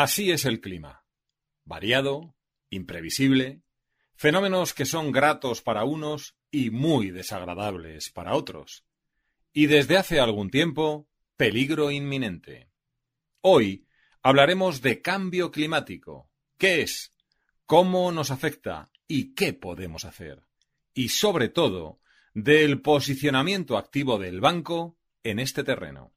Así es el clima. Variado, imprevisible, fenómenos que son gratos para unos y muy desagradables para otros. Y desde hace algún tiempo, peligro inminente. Hoy hablaremos de cambio climático. ¿Qué es? ¿Cómo nos afecta? ¿Y qué podemos hacer? Y sobre todo, del posicionamiento activo del banco en este terreno.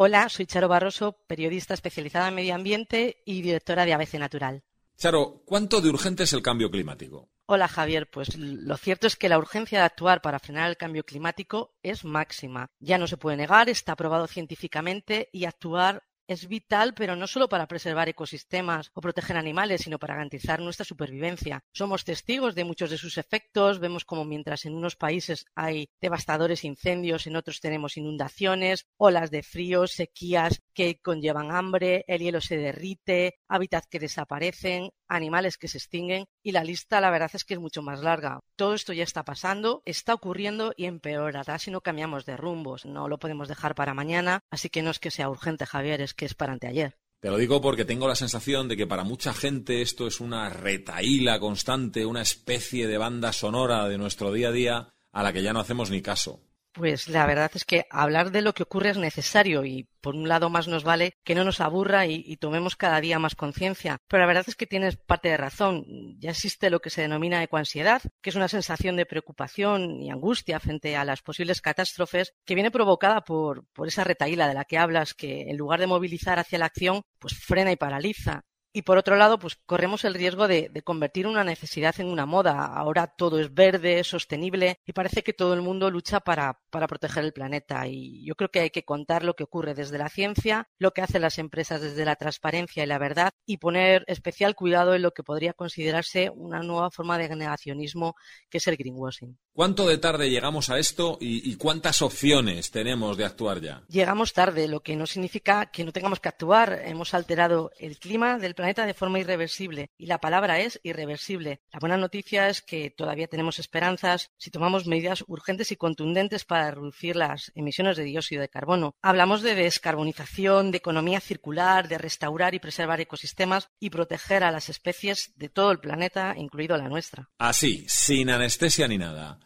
Hola, soy Charo Barroso, periodista especializada en medio ambiente y directora de ABC Natural. Charo, ¿cuánto de urgente es el cambio climático? Hola Javier, pues lo cierto es que la urgencia de actuar para frenar el cambio climático es máxima. Ya no se puede negar, está aprobado científicamente y actuar es vital, pero no solo para preservar ecosistemas o proteger animales, sino para garantizar nuestra supervivencia. Somos testigos de muchos de sus efectos, vemos como mientras en unos países hay devastadores incendios, en otros tenemos inundaciones, olas de frío, sequías que conllevan hambre, el hielo se derrite, hábitats que desaparecen, animales que se extinguen y la lista la verdad es que es mucho más larga. Todo esto ya está pasando, está ocurriendo y empeorará si no cambiamos de rumbos. No lo podemos dejar para mañana, así que no es que sea urgente, Javier, es que es para anteayer. Te lo digo porque tengo la sensación de que para mucha gente esto es una retaíla constante, una especie de banda sonora de nuestro día a día a la que ya no hacemos ni caso. Pues la verdad es que hablar de lo que ocurre es necesario y por un lado más nos vale que no nos aburra y, tomemos cada día más conciencia. Pero la verdad es que tienes parte de razón. Ya existe lo que se denomina ecoansiedad, que es una sensación de preocupación y angustia frente a las posibles catástrofes que viene provocada por, por esa retaíla de la que hablas, que en lugar de movilizar hacia la acción, pues frena y paraliza. Y por otro lado, pues corremos el riesgo de, convertir una necesidad en una moda. Ahora todo es verde, sostenible y parece que todo el mundo lucha para, para proteger el planeta. Y yo creo que hay que contar lo que ocurre desde la ciencia, lo que hacen las empresas desde la transparencia y la verdad y poner especial cuidado en lo que podría considerarse una nueva forma de negacionismo que es el greenwashing. ¿Cuánto de tarde llegamos a esto y, y cuántas opciones tenemos de actuar ya? Llegamos tarde, lo que no significa que no tengamos que actuar. Hemos alterado el clima del planeta de forma irreversible. Y la palabra es irreversible. La buena noticia es que todavía tenemos esperanzas si tomamos medidas urgentes y contundentes para reducir las emisiones de dióxido de carbono. Hablamos de descarbonización, de economía circular, de restaurar y preservar ecosistemas y proteger a las especies de todo el planeta, incluido la nuestra. Así, sin anestesia ni nada.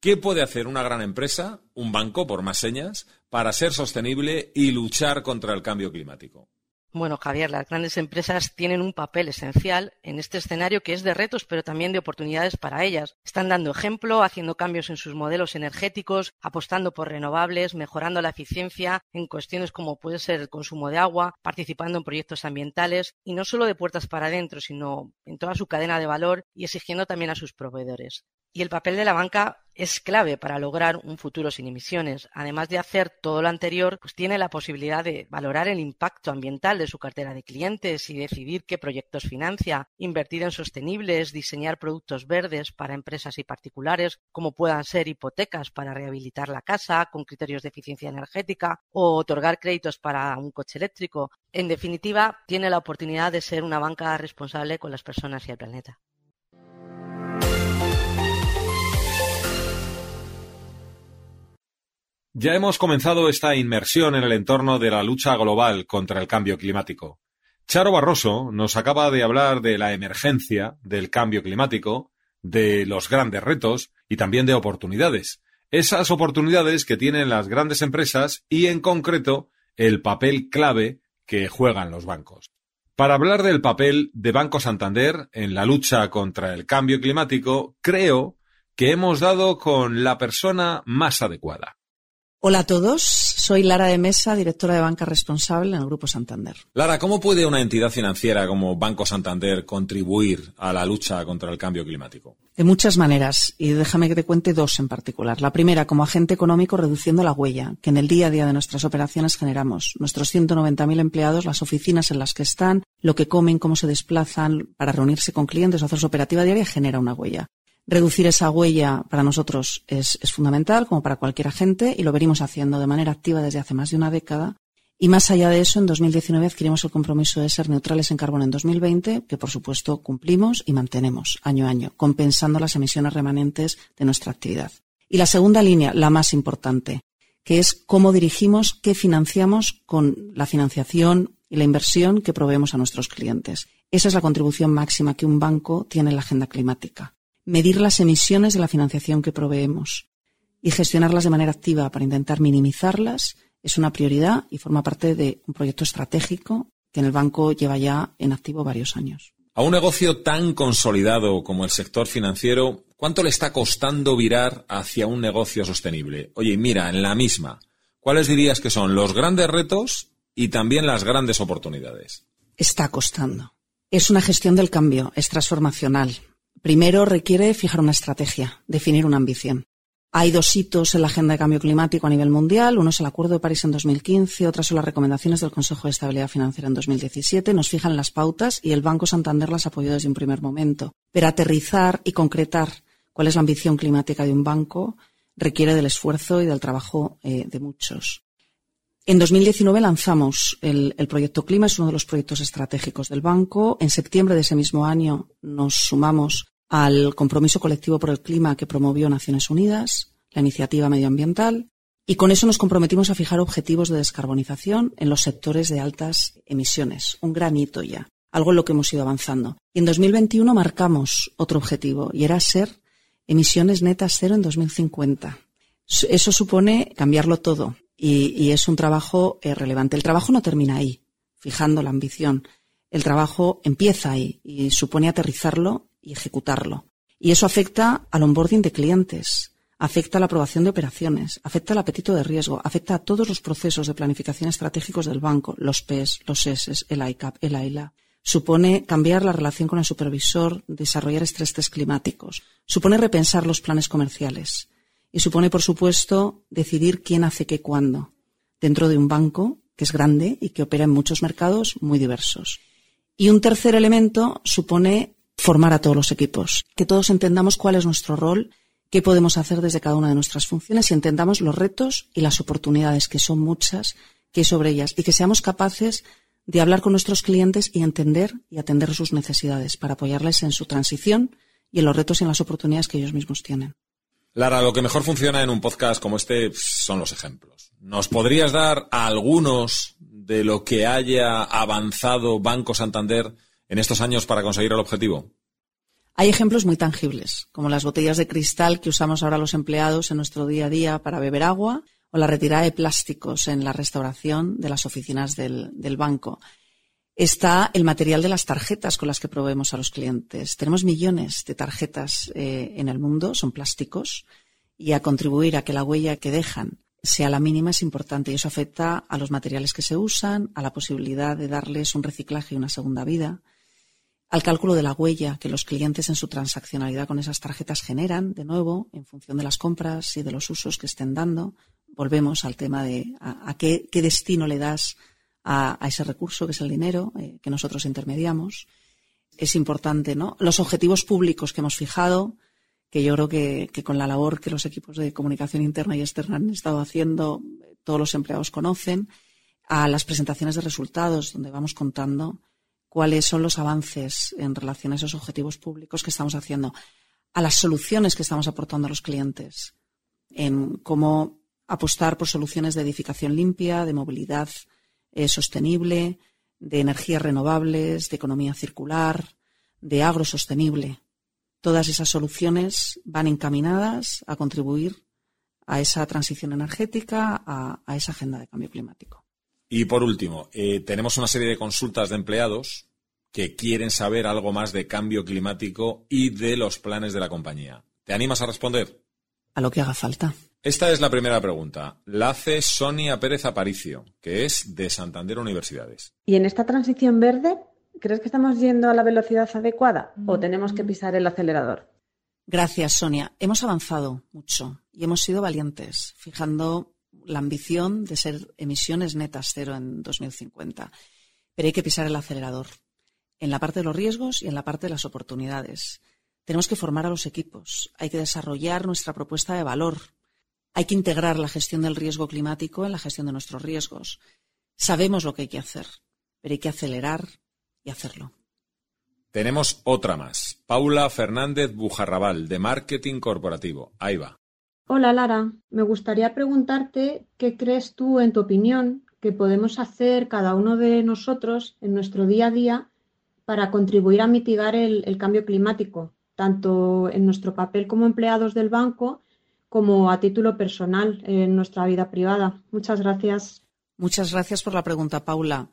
¿Qué puede hacer una gran empresa, un banco por más señas, para ser sostenible y luchar contra el cambio climático? Bueno, Javier, las grandes empresas tienen un papel esencial en este escenario que es de retos, pero también de oportunidades para ellas. Están dando ejemplo, haciendo cambios en sus modelos energéticos, apostando por renovables, mejorando la eficiencia en cuestiones como puede ser el consumo de agua, participando en proyectos ambientales y no solo de puertas para adentro, sino en toda su cadena de valor y exigiendo también a sus proveedores. Y el papel de la banca es clave para lograr un futuro sin emisiones. Además de hacer todo lo anterior, pues tiene la posibilidad de valorar el impacto ambiental de su cartera de clientes y decidir qué proyectos financia, invertir en sostenibles, diseñar productos verdes para empresas y particulares, como puedan ser hipotecas para rehabilitar la casa con criterios de eficiencia energética o otorgar créditos para un coche eléctrico. En definitiva, tiene la oportunidad de ser una banca responsable con las personas y el planeta. Ya hemos comenzado esta inmersión en el entorno de la lucha global contra el cambio climático. Charo Barroso nos acaba de hablar de la emergencia del cambio climático, de los grandes retos y también de oportunidades. Esas oportunidades que tienen las grandes empresas y, en concreto, el papel clave que juegan los bancos. Para hablar del papel de Banco Santander en la lucha contra el cambio climático, creo que hemos dado con la persona más adecuada. Hola a todos, soy Lara de Mesa, directora de banca responsable en el Grupo Santander. Lara, ¿cómo puede una entidad financiera como Banco Santander contribuir a la lucha contra el cambio climático? De muchas maneras, y déjame que te cuente dos en particular. La primera, como agente económico, reduciendo la huella que en el día a día de nuestras operaciones generamos. Nuestros 190.000 empleados, las oficinas en las que están, lo que comen, cómo se desplazan para reunirse con clientes o hacer su operativa diaria genera una huella. Reducir esa huella para nosotros es, fundamental, como para cualquier agente, y lo venimos haciendo de manera activa desde hace más de una década. Y más allá de eso, en 2019 adquirimos el compromiso de ser neutrales en carbono en 2020, que por supuesto cumplimos y mantenemos año a año, compensando las emisiones remanentes de nuestra actividad. Y la segunda línea, la más importante, que es cómo dirigimos, qué financiamos con la financiación y la inversión que proveemos a nuestros clientes. Esa es la contribución máxima que un banco tiene en la agenda climática. Medir las emisiones de la financiación que proveemos y gestionarlas de manera activa para intentar minimizarlas es una prioridad y forma parte de un proyecto estratégico que en el banco lleva ya en activo varios años. A un negocio tan consolidado como el sector financiero, ¿cuánto le está costando virar hacia un negocio sostenible? Oye, mira, en la misma, ¿cuáles dirías que son los grandes retos y también las grandes oportunidades? Está costando. Es una gestión del cambio, es transformacional. Primero requiere fijar una estrategia, definir una ambición. Hay dos hitos en la agenda de cambio climático a nivel mundial. Uno es el Acuerdo de París en 2015, otras son las recomendaciones del Consejo de Estabilidad Financiera en 2017. Nos fijan las pautas y el Banco Santander las apoyó desde un primer momento. Pero aterrizar y concretar cuál es la ambición climática de un banco requiere del esfuerzo y del trabajo eh, de muchos. En 2019 lanzamos el, proyecto Clima, es uno de los proyectos estratégicos del banco. En septiembre de ese mismo año nos sumamos al compromiso colectivo por el clima que promovió Naciones Unidas, la iniciativa medioambiental, y con eso nos comprometimos a fijar objetivos de descarbonización en los sectores de altas emisiones, un gran hito ya, algo en lo que hemos ido avanzando. Y en 2021 marcamos otro objetivo, y era ser emisiones netas cero en 2050. Eso supone cambiarlo todo, y, y es un trabajo eh, relevante. El trabajo no termina ahí, fijando la ambición. El trabajo empieza ahí y supone aterrizarlo y ejecutarlo. Y eso afecta al onboarding de clientes, afecta a la aprobación de operaciones, afecta al apetito de riesgo, afecta a todos los procesos de planificación estratégicos del banco, los PES, los S, el ICAP, el AILA. Supone cambiar la relación con el supervisor, desarrollar estrés climáticos. Supone repensar los planes comerciales. Y supone, por supuesto, decidir quién hace qué cuándo, dentro de un banco que es grande y que opera en muchos mercados muy diversos. Y un tercer elemento supone formar a todos los equipos, que todos entendamos cuál es nuestro rol, qué podemos hacer desde cada una de nuestras funciones y entendamos los retos y las oportunidades, que son muchas, que hay sobre ellas, y que seamos capaces de hablar con nuestros clientes y entender y atender sus necesidades para apoyarles en su transición y en los retos y en las oportunidades que ellos mismos tienen. Lara, lo que mejor funciona en un podcast como este son los ejemplos. ¿Nos podrías dar algunos de lo que haya avanzado Banco Santander en estos años para conseguir el objetivo? Hay ejemplos muy tangibles, como las botellas de cristal que usamos ahora los empleados en nuestro día a día para beber agua o la retirada de plásticos en la restauración de las oficinas del, del banco. Está el material de las tarjetas con las que proveemos a los clientes. Tenemos millones de tarjetas eh, en el mundo, son plásticos, y a contribuir a que la huella que dejan sea la mínima es importante y eso afecta a los materiales que se usan, a la posibilidad de darles un reciclaje y una segunda vida al cálculo de la huella que los clientes en su transaccionalidad con esas tarjetas generan, de nuevo, en función de las compras y de los usos que estén dando. Volvemos al tema de a, qué, destino le das a, ese recurso, que es el dinero, eh, que nosotros intermediamos. Es importante, ¿no? Los objetivos públicos que hemos fijado, que yo creo que, que con la labor que los equipos de comunicación interna y externa han estado haciendo, todos los empleados conocen, a las presentaciones de resultados, donde vamos contando cuáles son los avances en relación a esos objetivos públicos que estamos haciendo, a las soluciones que estamos aportando a los clientes, en cómo apostar por soluciones de edificación limpia, de movilidad eh, sostenible, de energías renovables, de economía circular, de agrosostenible. Todas esas soluciones van encaminadas a contribuir a esa transición energética, a esa agenda de cambio climático. Y por último, eh, tenemos una serie de consultas de empleados que quieren saber algo más de cambio climático y de los planes de la compañía. ¿Te animas a responder? A lo que haga falta. Esta es la primera pregunta. La hace Sonia Pérez Aparicio, que es de Santander Universidades. ¿Y en esta transición verde, crees que estamos yendo a la velocidad adecuada o tenemos que pisar el acelerador? Gracias, Sonia. Hemos avanzado mucho y hemos sido valientes, fijando la ambición de ser emisiones netas cero en 2050. Pero hay que pisar el acelerador en la parte de los riesgos y en la parte de las oportunidades. Tenemos que formar a los equipos, hay que desarrollar nuestra propuesta de valor, hay que integrar la gestión del riesgo climático en la gestión de nuestros riesgos. Sabemos lo que hay que hacer, pero hay que acelerar y hacerlo. Tenemos otra más. Paula Fernández Bujarrabal, de Marketing Corporativo. Ahí va. Hola Lara, me gustaría preguntarte qué crees tú, en tu opinión, que podemos hacer cada uno de nosotros en nuestro día a día para contribuir a mitigar el, cambio climático, tanto en nuestro papel como empleados del banco como a título personal en nuestra vida privada. Muchas gracias. Muchas gracias por la pregunta, Paula.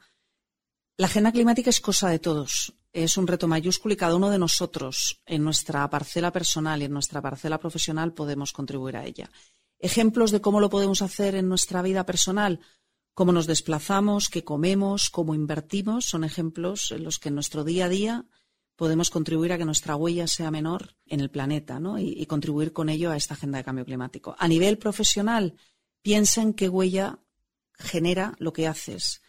La agenda climática es cosa de todos. Es un reto mayúsculo y cada uno de nosotros, en nuestra parcela personal y en nuestra parcela profesional, podemos contribuir a ella. Ejemplos de cómo lo podemos hacer en nuestra vida personal, cómo nos desplazamos, qué comemos, cómo invertimos, son ejemplos en los que en nuestro día a día podemos contribuir a que nuestra huella sea menor en el planeta y, y, contribuir con ello a esta agenda de cambio climático. A nivel profesional, piensa en qué huella genera lo que haces,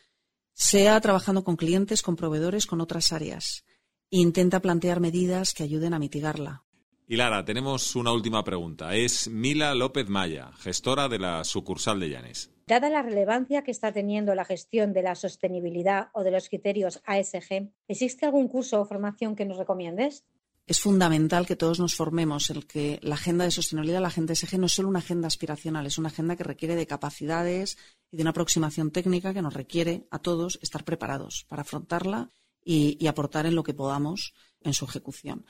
sea trabajando con clientes, con proveedores, con otras áreas. Intenta plantear medidas que ayuden a mitigarla. Y Lara, tenemos una última pregunta. Es Mila López Maya, gestora de la sucursal de Llanes. Dada la relevancia que está teniendo la gestión de la sostenibilidad o de los criterios ASG, ¿existe algún curso o formación que nos recomiendes? es fundamental que todos nos formemos en que la agenda de sostenibilidad, la agenda SG, no es solo una agenda aspiracional, es una agenda que requiere de capacidades y de una aproximación técnica que nos requiere a todos estar preparados para afrontarla y, aportar en lo que podamos en su ejecución.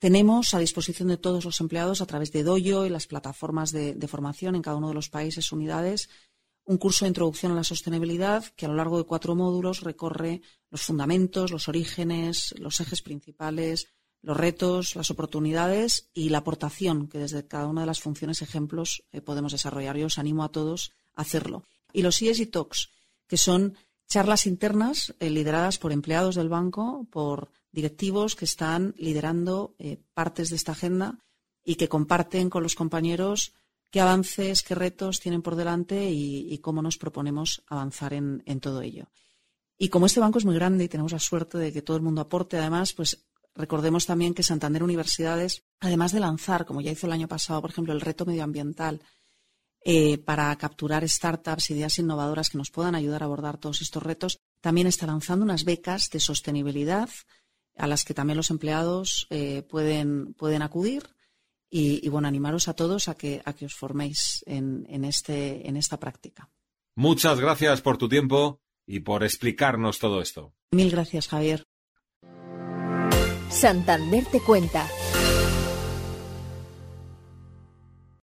Tenemos a disposición de todos los empleados a través de Doyo y las plataformas de, formación en cada uno de los países, unidades, un curso de introducción a la sostenibilidad que a lo largo de cuatro módulos recorre los fundamentos, los orígenes, los ejes principales, los retos, las oportunidades y la aportación que desde cada una de las funciones ejemplos eh, podemos desarrollar. Yo os animo a todos a hacerlo. Y los ESG Talks, que son charlas internas eh, lideradas por empleados del banco, por directivos que están liderando eh, partes de esta agenda y que comparten con los compañeros qué avances, qué retos tienen por delante y, cómo nos proponemos avanzar en, todo ello. Y como este banco es muy grande y tenemos la suerte de que todo el mundo aporte, además, pues Recordemos también que Santander Universidades, además de lanzar, como ya hizo el año pasado, por ejemplo, el reto medioambiental eh, para capturar startups, ideas innovadoras que nos puedan ayudar a abordar todos estos retos, también está lanzando unas becas de sostenibilidad a las que también los empleados eh, pueden, pueden acudir. Y, bueno, animaros a todos a que, a que os forméis en, en, este, en esta práctica. Muchas gracias por tu tiempo y por explicarnos todo esto. Mil gracias, Javier. Santander te cuenta.